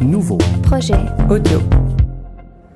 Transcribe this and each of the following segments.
Nouveau projet audio.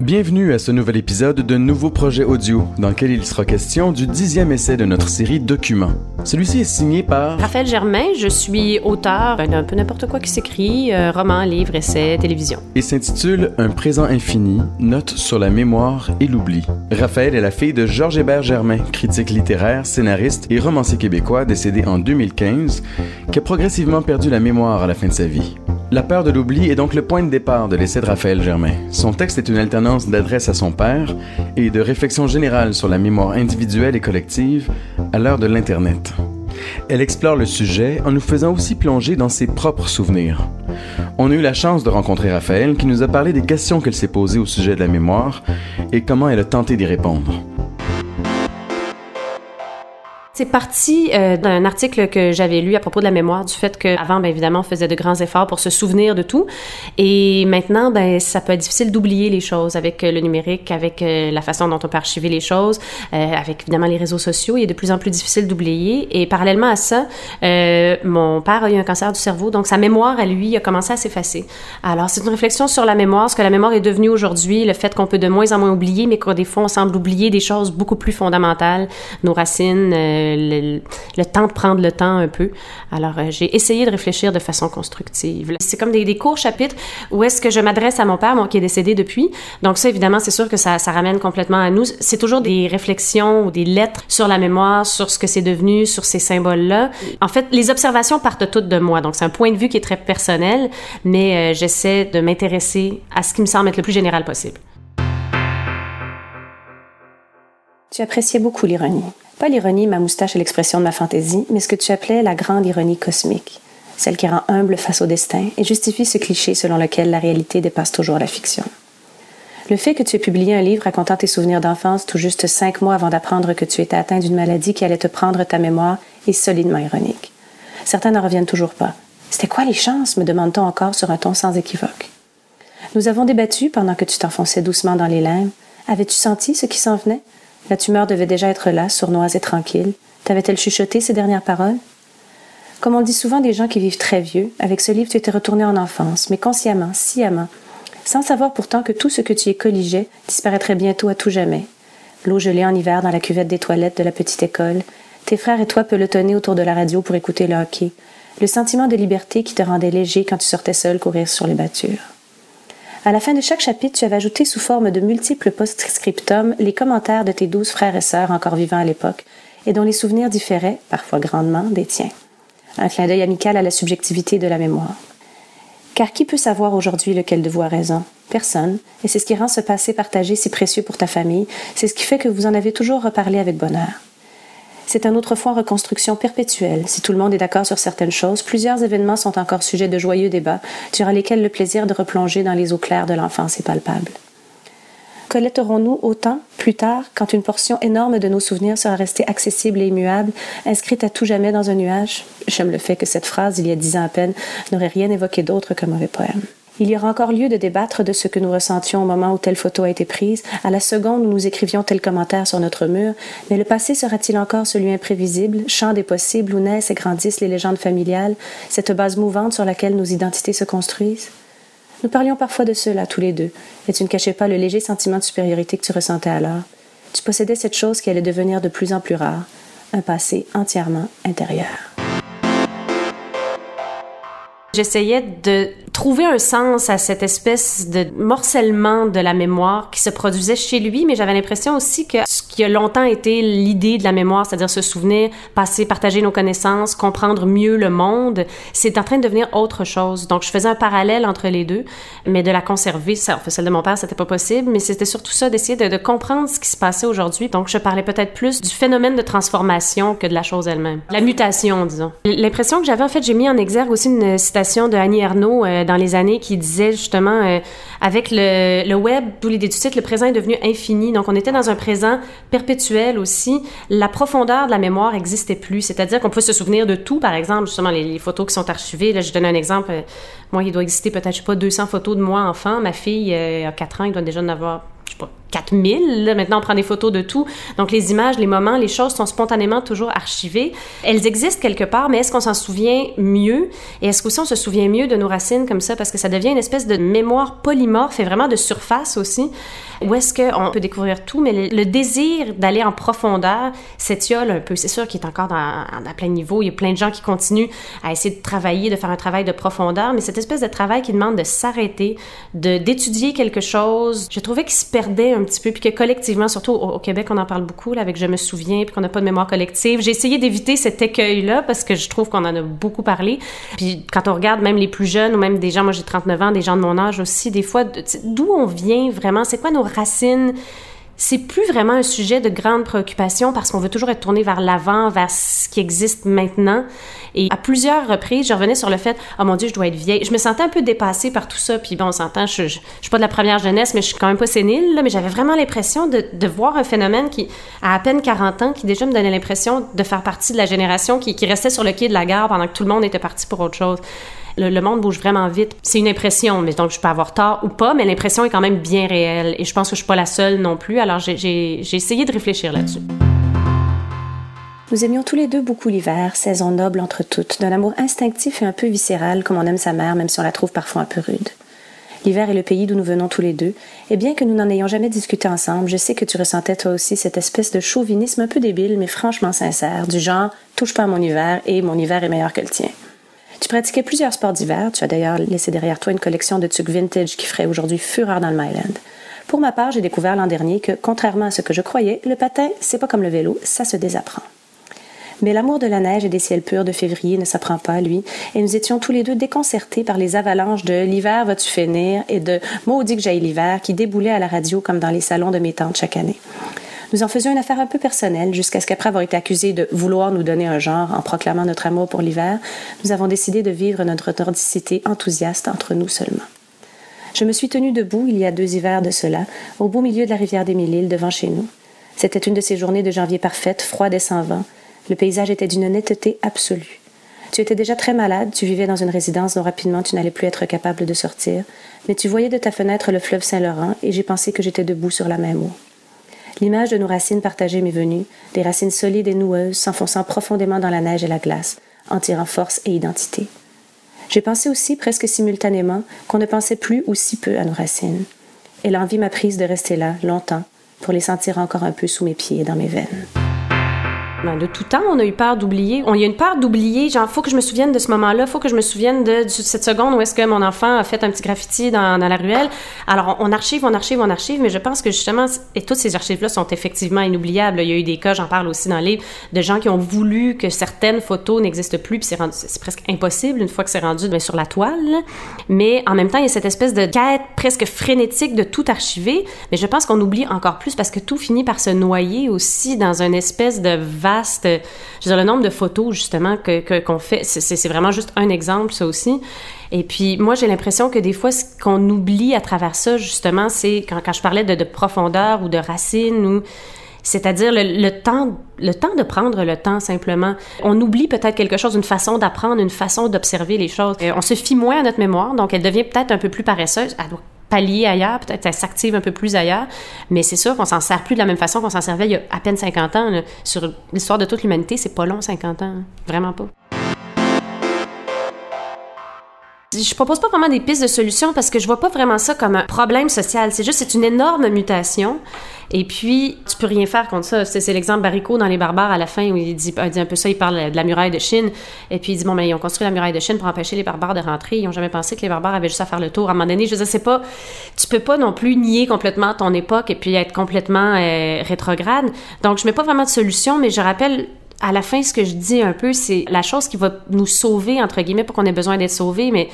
Bienvenue à ce nouvel épisode de Nouveau projet audio, dans lequel il sera question du dixième essai de notre série Documents. Celui-ci est signé par Raphaël Germain, je suis auteur d'un peu n'importe quoi qui s'écrit, euh, roman, livre, essai, télévision. et s'intitule Un présent infini, note sur la mémoire et l'oubli. Raphaël est la fille de Georges Hébert Germain, critique littéraire, scénariste et romancier québécois décédé en 2015, qui a progressivement perdu la mémoire à la fin de sa vie. La peur de l'oubli est donc le point de départ de l'essai de Raphaël Germain. Son texte est une alternance d'adresse à son père et de réflexion générale sur la mémoire individuelle et collective à l'heure de l'Internet. Elle explore le sujet en nous faisant aussi plonger dans ses propres souvenirs. On a eu la chance de rencontrer Raphaël qui nous a parlé des questions qu'elle s'est posées au sujet de la mémoire et comment elle a tenté d'y répondre. C'est parti euh, d'un article que j'avais lu à propos de la mémoire, du fait qu'avant, ben, évidemment, on faisait de grands efforts pour se souvenir de tout. Et maintenant, ben, ça peut être difficile d'oublier les choses avec euh, le numérique, avec euh, la façon dont on peut archiver les choses, avec évidemment les réseaux sociaux. Il est de plus en plus difficile d'oublier. Et parallèlement à ça, mon père a eu un cancer du cerveau, donc sa mémoire à lui a commencé à s'effacer. Alors, c'est une réflexion sur la mémoire, ce que la mémoire est devenue aujourd'hui, le fait qu'on peut de moins en moins oublier, mais que des fois, on semble oublier des choses beaucoup plus fondamentales, nos racines, le, temps de prendre le temps un peu. Alors, euh, j'ai essayé de réfléchir de façon constructive. C'est comme des, courts chapitres où est-ce que je m'adresse à mon père, bon, qui est décédé depuis. Donc ça, évidemment, c'est sûr que ça, ça ramène complètement à nous. C'est toujours des réflexions ou des lettres sur la mémoire, sur ce que c'est devenu, sur ces symboles-là. En fait, les observations partent toutes de moi. Donc c'est un point de vue qui est très personnel, mais euh, j'essaie de m'intéresser à ce qui me semble être le plus général possible. Tu appréciais beaucoup l'ironie. Pas l'ironie, ma moustache et l'expression de ma fantaisie, mais ce que tu appelais la grande ironie cosmique, celle qui rend humble face au destin et justifie ce cliché selon lequel la réalité dépasse toujours la fiction. Le fait que tu aies publié un livre racontant tes souvenirs d'enfance tout juste cinq mois avant d'apprendre que tu étais atteint d'une maladie qui allait te prendre ta mémoire est solidement ironique. Certains n'en reviennent toujours pas. C'était quoi les chances, me demande-t-on encore sur un ton sans équivoque. Nous avons débattu pendant que tu t'enfonçais doucement dans les limbes. Avais-tu senti ce qui s'en venait? La tumeur devait déjà être là, sournoise et tranquille. T'avait-elle chuchoté ces dernières paroles? Comme on dit souvent des gens qui vivent très vieux, avec ce livre tu étais retourné en enfance, mais consciemment, sciemment, sans savoir pourtant que tout ce que tu y colligeais disparaîtrait bientôt à tout jamais. L'eau gelée en hiver dans la cuvette des toilettes de la petite école, tes frères et toi pelotonnés autour de la radio pour écouter le hockey, le sentiment de liberté qui te rendait léger quand tu sortais seul courir sur les battures. À la fin de chaque chapitre, tu avais ajouté sous forme de multiples post-scriptum les commentaires de tes douze frères et sœurs encore vivants à l'époque et dont les souvenirs différaient, parfois grandement, des tiens. Un clin d'œil amical à la subjectivité de la mémoire. Car qui peut savoir aujourd'hui lequel de vous a raison? Personne. Et c'est ce qui rend ce passé partagé si précieux pour ta famille. C'est ce qui fait que vous en avez toujours reparlé avec bonheur. C'est un autrefois en reconstruction perpétuelle. Si tout le monde est d'accord sur certaines choses, plusieurs événements sont encore sujets de joyeux débats, durant lesquels le plaisir de replonger dans les eaux claires de l'enfance est palpable. Colletterons-nous autant, plus tard, quand une portion énorme de nos souvenirs sera restée accessible et immuable, inscrite à tout jamais dans un nuage? J'aime le fait que cette phrase, il y a dix ans à peine, n'aurait rien évoqué d'autre qu'un mauvais poème. Il y aura encore lieu de débattre de ce que nous ressentions au moment où telle photo a été prise, à la seconde où nous écrivions tel commentaire sur notre mur, mais le passé sera-t-il encore celui imprévisible, champ des possibles où naissent et grandissent les légendes familiales, cette base mouvante sur laquelle nos identités se construisent? Nous parlions parfois de cela tous les deux, et tu ne cachais pas le léger sentiment de supériorité que tu ressentais alors. Tu possédais cette chose qui allait devenir de plus en plus rare, un passé entièrement intérieur. J'essayais de trouver un sens à cette espèce de morcellement de la mémoire qui se produisait chez lui, mais j'avais l'impression aussi que ce qui a longtemps été l'idée de la mémoire, c'est-à-dire se souvenir, passer, partager nos connaissances, comprendre mieux le monde, c'est en train de devenir autre chose. Donc je faisais un parallèle entre les deux, mais de la conserver, ça, enfin, celle de mon père, c'était pas possible, mais c'était surtout ça d'essayer de, comprendre ce qui se passait aujourd'hui. Donc je parlais peut-être plus du phénomène de transformation que de la chose elle-même. La mutation, disons. L'impression que j'avais, en fait, j'ai mis en exergue aussi une citation de Annie Ernaux euh, dans les années qui disait justement euh, avec le, web, d'où l'idée du site, le présent est devenu infini. Donc on était dans un présent perpétuel aussi. La profondeur de la mémoire n'existait plus. C'est-à-dire qu'on peut se souvenir de tout, par exemple, justement les, les photos qui sont archivées. Là, je donne un exemple. Euh, moi, il doit exister peut-être, je sais pas, 200 photos de moi enfant. Ma fille euh, a 4 ans, il doit déjà en avoir, je sais pas, 4000. Là, maintenant, on prend des photos de tout. Donc, les images, les moments, les choses sont spontanément toujours archivées. Elles existent quelque part, mais est-ce qu'on s'en souvient mieux? Et est-ce qu'aussi on se souvient mieux de nos racines comme ça? Parce que ça devient une espèce de mémoire polymorphe et vraiment de surface aussi. Où est-ce qu'on peut découvrir tout, mais le, désir d'aller en profondeur s'étiole un peu. C'est sûr qu'il est encore à plein niveau. Il y a plein de gens qui continuent à essayer de travailler, de faire un travail de profondeur, mais cette espèce de travail qui demande de s'arrêter, de d'étudier quelque chose, je trouvais qu'il se perdait un petit peu, puis que collectivement, surtout au, Québec, on en parle beaucoup, avec Je me souviens, puis qu'on n'a pas de mémoire collective. J'ai essayé d'éviter cet écueil-là parce que je trouve qu'on en a beaucoup parlé. Puis quand on regarde même les plus jeunes, ou même des gens, moi j'ai 39 ans, des gens de mon âge aussi, des fois, d'où on vient vraiment, c'est quoi nos racines? C'est plus vraiment un sujet de grande préoccupation parce qu'on veut toujours être tourné vers l'avant, vers ce qui existe maintenant. Et à plusieurs reprises, je revenais sur le fait, oh mon Dieu, je dois être vieille. Je me sentais un peu dépassée par tout ça. Puis bon, on s'entend, je, je, suis pas de la première jeunesse, mais je suis quand même pas sénile. Là, mais j'avais vraiment l'impression de, de, voir un phénomène qui, à à peine 40 ans, qui déjà me donnait l'impression de faire partie de la génération qui, qui restait sur le quai de la gare pendant que tout le monde était parti pour autre chose. Le, monde bouge vraiment vite. C'est une impression, mais donc je peux avoir tort ou pas, mais l'impression est quand même bien réelle. Et je pense que je suis pas la seule non plus. Alors j'ai essayé de réfléchir là-dessus. Nous aimions tous les deux beaucoup l'hiver, saison noble entre toutes, d'un amour instinctif et un peu viscéral comme on aime sa mère, même si on la trouve parfois un peu rude. L'hiver est le pays d'où nous venons tous les deux, et bien que nous n'en ayons jamais discuté ensemble, je sais que tu ressentais toi aussi cette espèce de chauvinisme un peu débile, mais franchement sincère, du genre touche pas à mon hiver et mon hiver est meilleur que le tien. Tu pratiquais plusieurs sports d'hiver. Tu as d'ailleurs laissé derrière toi une collection de tucs vintage qui ferait aujourd'hui fureur dans le Myland. Pour ma part, j'ai découvert l'an dernier que, contrairement à ce que je croyais, le patin, c'est pas comme le vélo, ça se désapprend. Mais l'amour de la neige et des ciels purs de février ne s'apprend pas, lui, et nous étions tous les deux déconcertés par les avalanches de l'hiver va-tu finir et de maudit que j'aille l'hiver qui déboulaient à la radio comme dans les salons de mes tantes chaque année. Nous en faisions une affaire un peu personnelle jusqu'à ce qu'après avoir été accusés de vouloir nous donner un genre en proclamant notre amour pour l'hiver, nous avons décidé de vivre notre nordicité enthousiaste entre nous seulement. Je me suis tenue debout il y a deux hivers de cela, au beau milieu de la rivière des Mille-Îles, devant chez nous. C'était une de ces journées de janvier parfaites, froide et sans vent. Le paysage était d'une netteté absolue. Tu étais déjà très malade, tu vivais dans une résidence dont rapidement tu n'allais plus être capable de sortir, mais tu voyais de ta fenêtre le fleuve Saint-Laurent et j'ai pensé que j'étais debout sur la même eau. L'image de nos racines partagées m'est venue, des racines solides et noueuses s'enfonçant profondément dans la neige et la glace, en tirant force et identité. J'ai pensé aussi, presque simultanément, qu'on ne pensait plus ou si peu à nos racines. Et l'envie m'a prise de rester là, longtemps, pour les sentir encore un peu sous mes pieds et dans mes veines. Ben, de tout temps, on a eu peur d'oublier. Il y a une peur d'oublier, genre, faut que je me souvienne de ce moment-là, faut que je me souvienne de, cette seconde où est-ce que mon enfant a fait un petit graffiti dans, la ruelle. Alors, on, archive, on archive, on archive, mais je pense que justement, et toutes ces archives-là sont effectivement inoubliables. Il y a eu des cas, j'en parle aussi dans le livre, de gens qui ont voulu que certaines photos n'existent plus, puis c'est presque impossible une fois que c'est rendu ben, sur la toile. Mais en même temps, il y a cette espèce de quête presque frénétique de tout archiver, mais je pense qu'on oublie encore plus parce que tout finit par se noyer aussi dans une espèce de Je veux dire, le nombre de photos, justement, que, qu'on fait, c'est, vraiment juste un exemple, ça aussi. Et puis, moi, j'ai l'impression que des fois, ce qu'on oublie à travers ça, justement, c'est quand, quand je parlais de, de profondeur ou de racines ou c'est-à-dire le, temps, le temps de prendre le temps simplement. On oublie peut-être quelque chose, une façon d'apprendre, une façon d'observer les choses. on se fie moins à notre mémoire, donc elle devient peut-être un peu plus paresseuse. Elle doit pallier ailleurs, peut-être elle s'active un peu plus ailleurs, mais c'est sûr qu'on s'en sert plus de la même façon qu'on s'en servait il y a à peine 50 ans. Sur l'histoire de toute l'humanité, c'est pas long 50 ans, vraiment pas. Je propose pas vraiment des pistes de solution parce que je vois pas vraiment ça comme un problème social. C'est juste, c'est une énorme mutation. Et puis, tu peux rien faire contre ça. C'est, l'exemple Baricot dans Les Barbares à la fin où il dit, un peu ça, il parle de la muraille de Chine. Et puis il dit, bon, mais ils ont construit la muraille de Chine pour empêcher les barbares de rentrer. Ils ont jamais pensé que les barbares avaient juste à faire le tour. À un moment donné, je veux dire, c'est pas, tu peux pas non plus nier complètement ton époque et puis être complètement euh, rétrograde. Donc, je mets pas vraiment de solution, mais je rappelle à la fin, ce que je dis un peu, c'est la chose qui va nous sauver, entre guillemets, pour qu'on ait besoin d'être sauvé, mais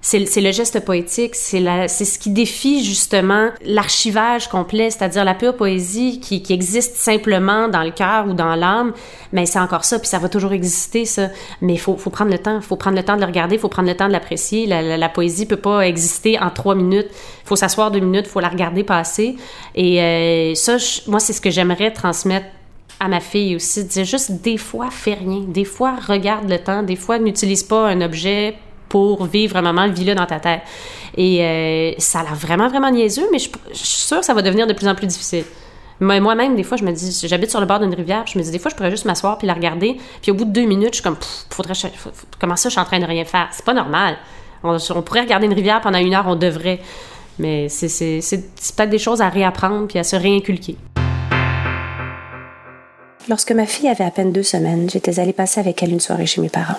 c'est le geste poétique, c'est ce qui défie justement l'archivage complet, c'est-à-dire la pure poésie qui, existe simplement dans le cœur ou dans l'âme, mais c'est encore ça, puis ça va toujours exister, ça. Mais il faut, prendre le temps, il faut prendre le temps de le regarder, il faut prendre le temps de l'apprécier. La, la, poésie peut pas exister en trois minutes. Il faut s'asseoir deux minutes, il faut la regarder passer. Et euh, ça, moi, c'est ce que j'aimerais transmettre à ma fille aussi, dire juste des fois, fais rien. Des fois, regarde le temps. Des fois, n'utilise pas un objet pour vivre un moment, vis-le dans ta tête. Et euh, ça a l'air vraiment, vraiment niaiseux, mais je, suis sûre que ça va devenir de plus en plus difficile. Moi-même, des fois, je me dis, j'habite sur le bord d'une rivière, je me dis, des fois, je pourrais juste m'asseoir puis la regarder. Puis au bout de deux minutes, je suis comme, faudrait, comment ça, je suis en train de rien faire? C'est pas normal. On, pourrait regarder une rivière pendant une heure, on devrait. Mais c'est peut-être des choses à réapprendre puis à se réinculquer. Lorsque ma fille avait à peine deux semaines, j'étais allée passer avec elle une soirée chez mes parents.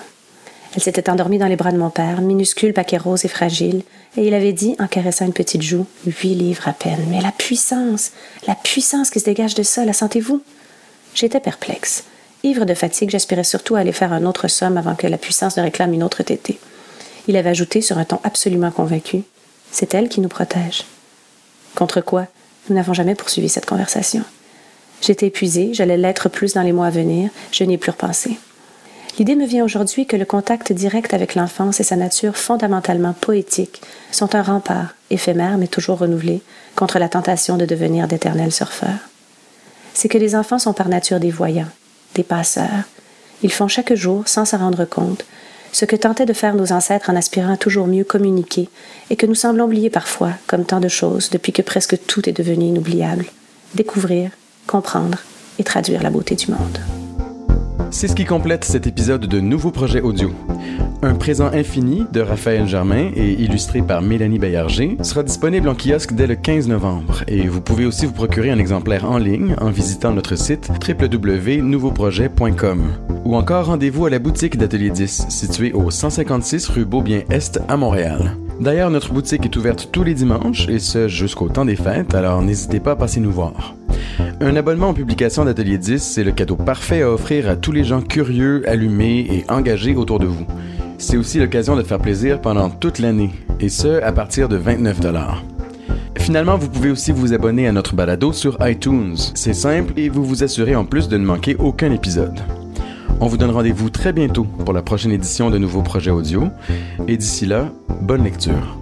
Elle s'était endormie dans les bras de mon père, minuscule paquet rose et fragile, et il avait dit, en caressant une petite joue, huit livres à peine. Mais la puissance, la puissance qui se dégage de ça, la sentez-vous? J'étais perplexe. Ivre de fatigue, j'aspirais surtout à aller faire un autre somme avant que la puissance ne réclame une autre tétée. Il avait ajouté sur un ton absolument convaincu C'est elle qui nous protège. Contre quoi Nous n'avons jamais poursuivi cette conversation. J'étais épuisée, j'allais l'être plus dans les mois à venir, je n'y ai plus repensé. L'idée me vient aujourd'hui que le contact direct avec l'enfance et sa nature fondamentalement poétique sont un rempart, éphémère mais toujours renouvelé, contre la tentation de devenir d'éternels surfeurs. C'est que les enfants sont par nature des voyants, des passeurs. Ils font chaque jour, sans s'en rendre compte, ce que tentaient de faire nos ancêtres en aspirant à toujours mieux communiquer, et que nous semblons oublier parfois, comme tant de choses, depuis que presque tout est devenu inoubliable. Découvrir, comprendre et traduire la beauté du monde. C'est ce qui complète cet épisode de Nouveau Projet Audio. Un présent infini de Raphaël Germain et illustré par Mélanie Bayarger sera disponible en kiosque dès le 15 novembre et vous pouvez aussi vous procurer un exemplaire en ligne en visitant notre site www.nouveauprojet.com ou encore rendez-vous à la boutique d'Atelier 10 située au 156 rue Beaubien-Est à Montréal. D'ailleurs, notre boutique est ouverte tous les dimanches et ce jusqu'au temps des fêtes, alors n'hésitez pas à passer nous voir. Un abonnement en publication d'Atelier 10, c'est le cadeau parfait à offrir à tous les gens curieux, allumés et engagés autour de vous. C'est aussi l'occasion de faire plaisir pendant toute l'année, et ce, à partir de 29 Finalement, vous pouvez aussi vous abonner à notre balado sur iTunes. C'est simple et vous vous assurez en plus de ne manquer aucun épisode. On vous donne rendez-vous très bientôt pour la prochaine édition de nouveaux projets audio. Et d'ici là, bonne lecture.